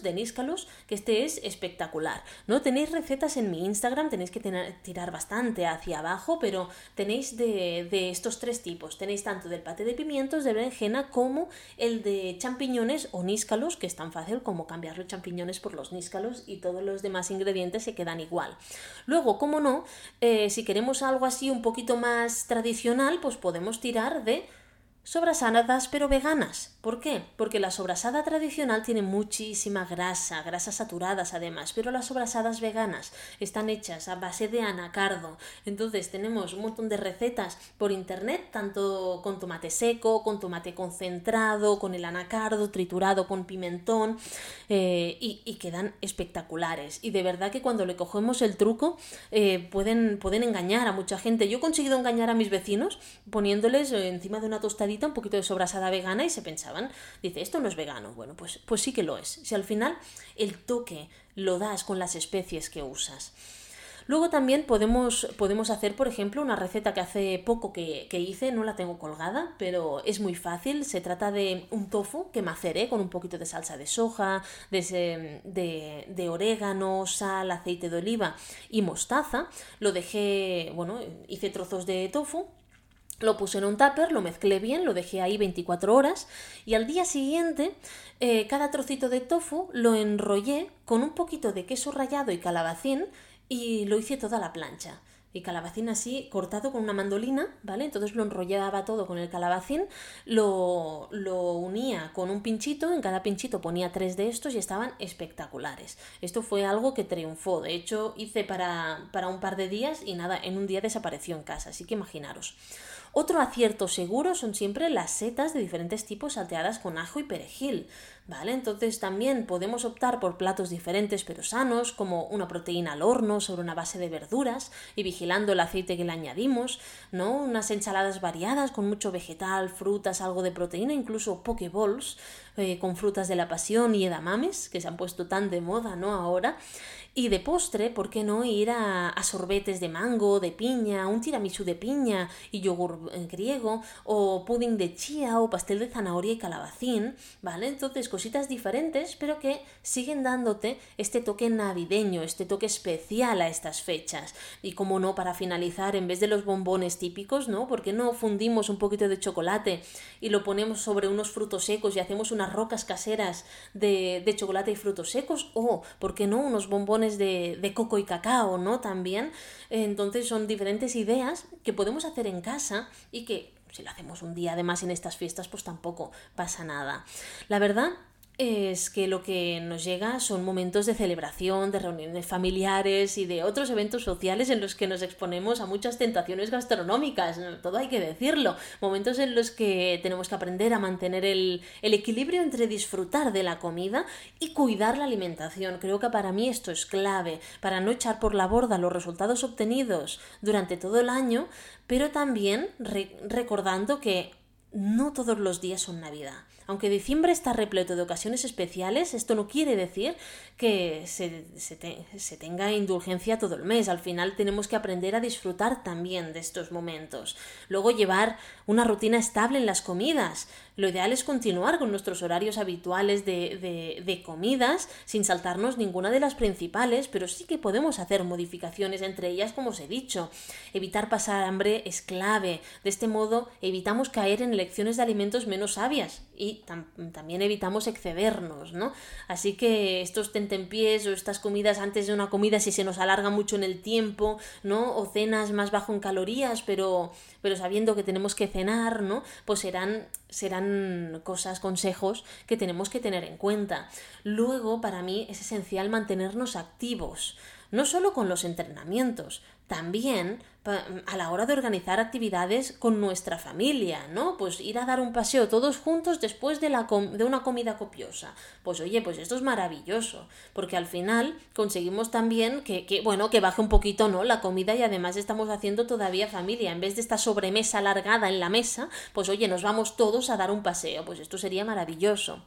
de níscalos, que este es espectacular. ¿no? Tenéis recetas en mi Instagram, tenéis que tirar bastante hacia abajo, pero tenéis de, de estos tres tipos tenéis tanto del paté de pimientos, de berenjena, como el de champiñones o níscalos, que es tan fácil como cambiar los champiñones por los níscalos y los demás ingredientes se quedan igual. Luego, como no, eh, si queremos algo así un poquito más tradicional, pues podemos tirar de sobrasadas pero veganas. ¿Por qué? Porque la sobrasada tradicional tiene muchísima grasa, grasas saturadas además, pero las sobrasadas veganas están hechas a base de anacardo. Entonces tenemos un montón de recetas por internet, tanto con tomate seco, con tomate concentrado, con el anacardo triturado con pimentón, eh, y, quedan espectaculares. Y de verdad que cuando le cogemos el truco eh, pueden, pueden engañar a mucha gente. Yo he conseguido engañar a mis vecinos poniéndoles encima de una un poquito de sobrasada vegana y se pensaba dice, esto no es vegano. Bueno, pues, pues sí que lo es. Si al final el toque lo das con las especies que usas. Luego también podemos, podemos hacer, por ejemplo, una receta que hace poco que, hice, no la tengo colgada, pero es muy fácil. Se trata de un tofu que maceré con un poquito de salsa de soja, de, de, de orégano, sal, aceite de oliva y mostaza. Lo dejé, bueno, hice trozos de tofu lo puse en un tupper, lo mezclé bien, lo dejé ahí 24 horas y al día siguiente eh, cada trocito de tofu lo enrollé con un poquito de queso rallado y calabacín y lo hice toda la plancha. Y calabacín así cortado con una mandolina, ¿vale? Entonces lo enrollaba todo con el calabacín, lo, lo unía con un pinchito, en cada pinchito ponía tres de estos y estaban espectaculares. Esto fue algo que triunfó, de hecho hice para, para un par de días y nada, en un día desapareció en casa, así que imaginaros. Otro acierto seguro son siempre las setas de diferentes tipos salteadas con ajo y perejil. ¿Vale? Entonces también podemos optar por platos diferentes pero sanos, como una proteína al horno sobre una base de verduras y vigilando el aceite que le añadimos, ¿no? Unas ensaladas variadas con mucho vegetal, frutas, algo de proteína, incluso pokeballs eh, con frutas de la pasión y edamames, que se han puesto tan de moda, ¿no? Ahora. Y de postre, ¿por qué no ir a, sorbetes de mango, de piña, un tiramisú de piña y yogur eh, griego, o pudding de chía, o pastel de zanahoria y calabacín, ¿vale? Entonces, cositas diferentes, pero que siguen dándote este toque navideño, este toque especial a estas fechas. Y como no, para finalizar, en vez de los bombones típicos, ¿no? ¿Por qué no fundimos un poquito de chocolate y lo ponemos sobre unos frutos secos y hacemos unas rocas caseras de, de chocolate y frutos secos? O, ¿por qué no, unos bombones de, coco y cacao, ¿no? También. Entonces son diferentes ideas que podemos hacer en casa y que si lo hacemos un día además en estas fiestas, pues tampoco pasa nada. La verdad es que lo que nos llega son momentos de celebración, de reuniones familiares y de otros eventos sociales en los que nos exponemos a muchas tentaciones gastronómicas, todo hay que decirlo, momentos en los que tenemos que aprender a mantener el, el equilibrio entre disfrutar de la comida y cuidar la alimentación. Creo que para mí esto es clave, para no echar por la borda los resultados obtenidos durante todo el año, pero también recordando que no todos los días son Navidad. Aunque diciembre está repleto de ocasiones especiales, esto no quiere decir que se, se, tenga indulgencia todo el mes. Al final tenemos que aprender a disfrutar también de estos momentos. Luego llevar una rutina estable en las comidas. Lo ideal es continuar con nuestros horarios habituales de, de, comidas sin saltarnos ninguna de las principales, pero sí que podemos hacer modificaciones entre ellas, como os he dicho. Evitar pasar hambre es clave. De este modo evitamos caer en elecciones de alimentos menos sabias y también evitamos excedernos, ¿no? Así que estos tentempiés o estas comidas antes de una comida, si se nos alarga mucho en el tiempo, ¿no? O cenas más bajo en calorías, pero, pero sabiendo que tenemos que cenar, ¿no? Pues serán, serán cosas, consejos que tenemos que tener en cuenta. Luego, para mí, es esencial mantenernos activos no solo con los entrenamientos, también a la hora de organizar actividades con nuestra familia, ¿no? Pues ir a dar un paseo todos juntos después de, la de una comida copiosa. Pues oye, pues esto es maravilloso, porque al final conseguimos también que, que, bueno, que baje un poquito, ¿no? La comida y además estamos haciendo todavía familia. En vez de esta sobremesa alargada en la mesa, pues oye, nos vamos todos a dar un paseo. Pues esto sería maravilloso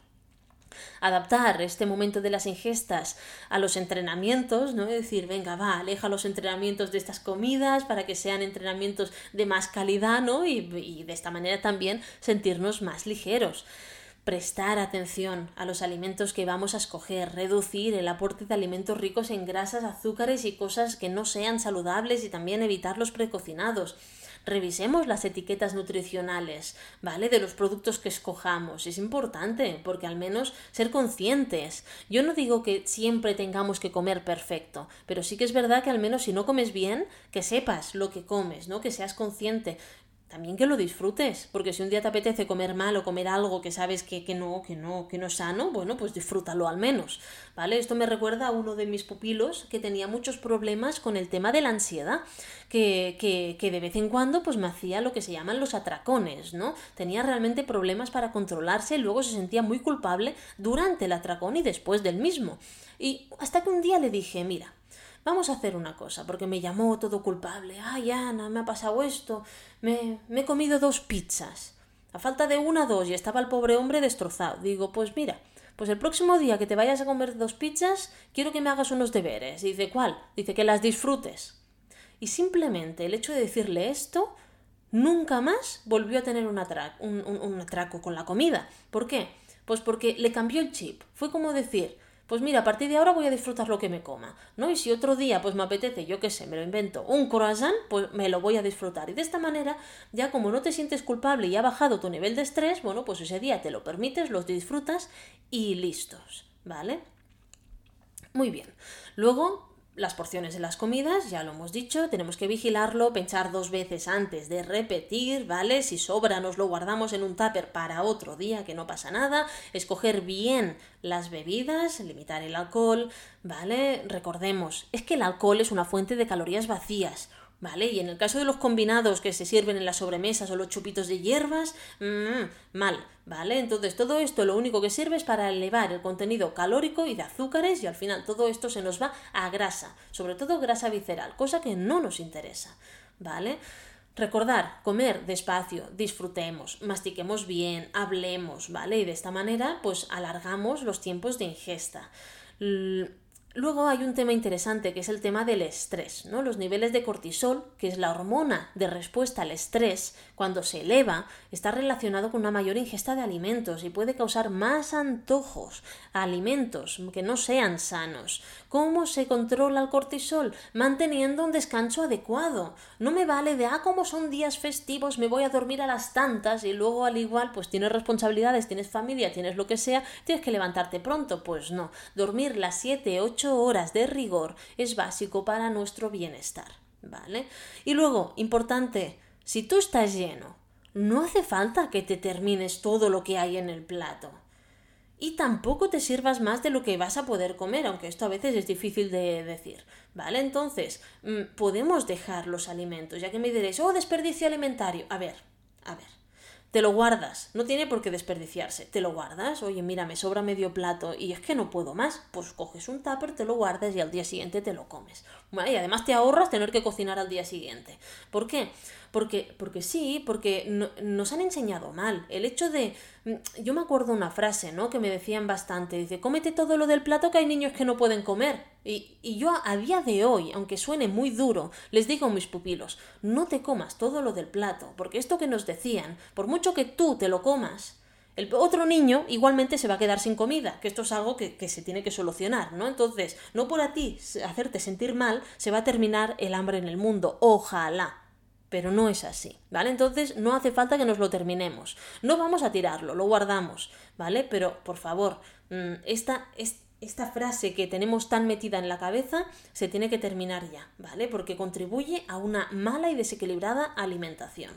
adaptar este momento de las ingestas a los entrenamientos, ¿no? Es decir, venga, va, aleja los entrenamientos de estas comidas para que sean entrenamientos de más calidad, ¿no? Y, y de esta manera también sentirnos más ligeros prestar atención a los alimentos que vamos a escoger, reducir el aporte de alimentos ricos en grasas, azúcares y cosas que no sean saludables y también evitar los precocinados revisemos las etiquetas nutricionales, ¿vale? De los productos que escojamos. Es importante, porque al menos ser conscientes. Yo no digo que siempre tengamos que comer perfecto, pero sí que es verdad que al menos si no comes bien, que sepas lo que comes, ¿no? Que seas consciente también que lo disfrutes, porque si un día te apetece comer mal o comer algo que sabes que, que, no, que no, que no es sano, bueno, pues disfrútalo al menos, ¿vale? Esto me recuerda a uno de mis pupilos que tenía muchos problemas con el tema de la ansiedad, que, que, que de vez en cuando pues me hacía lo que se llaman los atracones, ¿no? Tenía realmente problemas para controlarse y luego se sentía muy culpable durante el atracón y después del mismo. Y hasta que un día le dije, mira, vamos a hacer una cosa, porque me llamó todo culpable. Ay, Ana, me ha pasado esto. Me, he comido dos pizzas. A falta de una, dos, y estaba el pobre hombre destrozado. Digo, pues mira, pues el próximo día que te vayas a comer dos pizzas, quiero que me hagas unos deberes. Dice, ¿cuál? Dice que las disfrutes. Y simplemente el hecho de decirle esto, nunca más volvió a tener un, un, un atraco con la comida. ¿Por qué? Pues porque le cambió el chip. Fue como decir, pues mira, a partir de ahora voy a disfrutar lo que me coma, ¿no? Y si otro día pues me apetece, yo qué sé, me lo invento, un croissant, pues me lo voy a disfrutar. Y de esta manera, ya como no te sientes culpable y ha bajado tu nivel de estrés, bueno, pues ese día te lo permites, los disfrutas y listos, ¿vale? Muy bien. Luego, las porciones de las comidas, ya lo hemos dicho, tenemos que vigilarlo, pensar dos veces antes de repetir, ¿vale? Si sobra nos lo guardamos en un tupper para otro día, que no pasa nada, escoger bien las bebidas, limitar el alcohol, ¿vale? Recordemos, es que el alcohol es una fuente de calorías vacías, ¿Vale? Y en el caso de los combinados que se sirven en las sobremesas o los chupitos de hierbas, mmm, mal, ¿vale? Entonces todo esto lo único que sirve es para elevar el contenido calórico y de azúcares y al final todo esto se nos va a grasa, sobre todo grasa visceral, cosa que no nos interesa, ¿vale? Recordar, comer despacio, disfrutemos, mastiquemos bien, hablemos, ¿vale? Y de esta manera, pues alargamos los tiempos de ingesta. Luego hay un tema interesante que es el tema del estrés, ¿no? Los niveles de cortisol, que es la hormona de respuesta al estrés, cuando se eleva, está relacionado con una mayor ingesta de alimentos y puede causar más antojos a alimentos que no sean sanos. ¿Cómo se controla el cortisol? Manteniendo un descanso adecuado. No me vale de, ah, como son días festivos, me voy a dormir a las tantas y luego al igual, pues tienes responsabilidades, tienes familia, tienes lo que sea, tienes que levantarte pronto. Pues no, dormir las 7, 8 horas de rigor es básico para nuestro bienestar, ¿vale? Y luego, importante, si tú estás lleno, no hace falta que te termines todo lo que hay en el plato. y tampoco te sirvas más de lo que vas a poder comer, aunque esto a veces es difícil de decir. ¿Vale? Entonces, mm, podemos dejar los alimentos, ya que me diréis, oh, desperdicio alimentario. A ver, a ver te lo guardas, no tiene por qué desperdiciarse, te lo guardas, oye, mira, me sobra medio plato y es que no puedo más, pues coges un tupper, te lo guardas y al día siguiente te lo comes. Y además te ahorras tener que cocinar al día siguiente. ¿Por qué? Porque, porque sí, porque nos han enseñado mal. El hecho de... Mm, yo me acuerdo una frase, ¿no? Que me decían bastante, dice, cómete todo lo del plato que hay niños que no pueden comer. Y, y yo a día de hoy, aunque suene muy duro, les digo a mis pupilos, no te comas todo lo del plato, porque esto que nos decían, por mucho que tú te lo comas, el otro niño igualmente se va a quedar sin comida, que esto es algo que, que, se tiene que solucionar, ¿no? Entonces, no por a ti hacerte sentir mal, se va a terminar el hambre en el mundo. Ojalá pero no es así, ¿vale? Entonces no hace falta que nos lo terminemos. No vamos a tirarlo, lo guardamos, ¿vale? Pero, por favor, mm, esta, esta frase que tenemos tan metida en la cabeza se tiene que terminar ya, ¿vale? Porque contribuye a una mala y desequilibrada alimentación.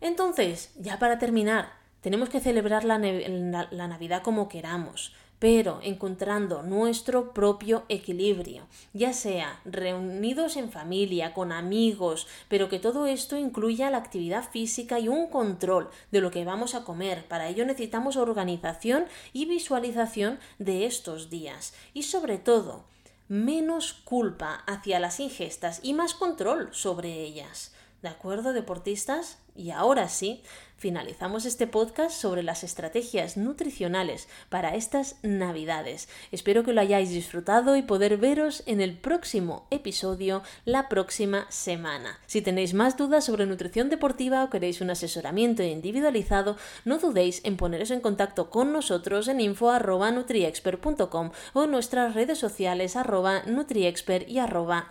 Entonces, ya para terminar, tenemos que celebrar la, la Navidad como queramos pero encontrando nuestro propio equilibrio, ya sea reunidos en familia, con amigos, pero que todo esto incluya la actividad física y un control de lo que vamos a comer. Para ello necesitamos organización y visualización de estos días y sobre todo menos culpa hacia las ingestas y más control sobre ellas. ¿De acuerdo, deportistas? Y ahora sí, finalizamos este podcast sobre las estrategias nutricionales para estas navidades. Espero que lo hayáis disfrutado y poder veros en el próximo episodio la próxima semana. Si tenéis más dudas sobre nutrición deportiva o queréis un asesoramiento individualizado, no dudéis en poneros en contacto con nosotros en info.nutriexpert.com o en nuestras redes sociales arroba nutriexpert y arroba.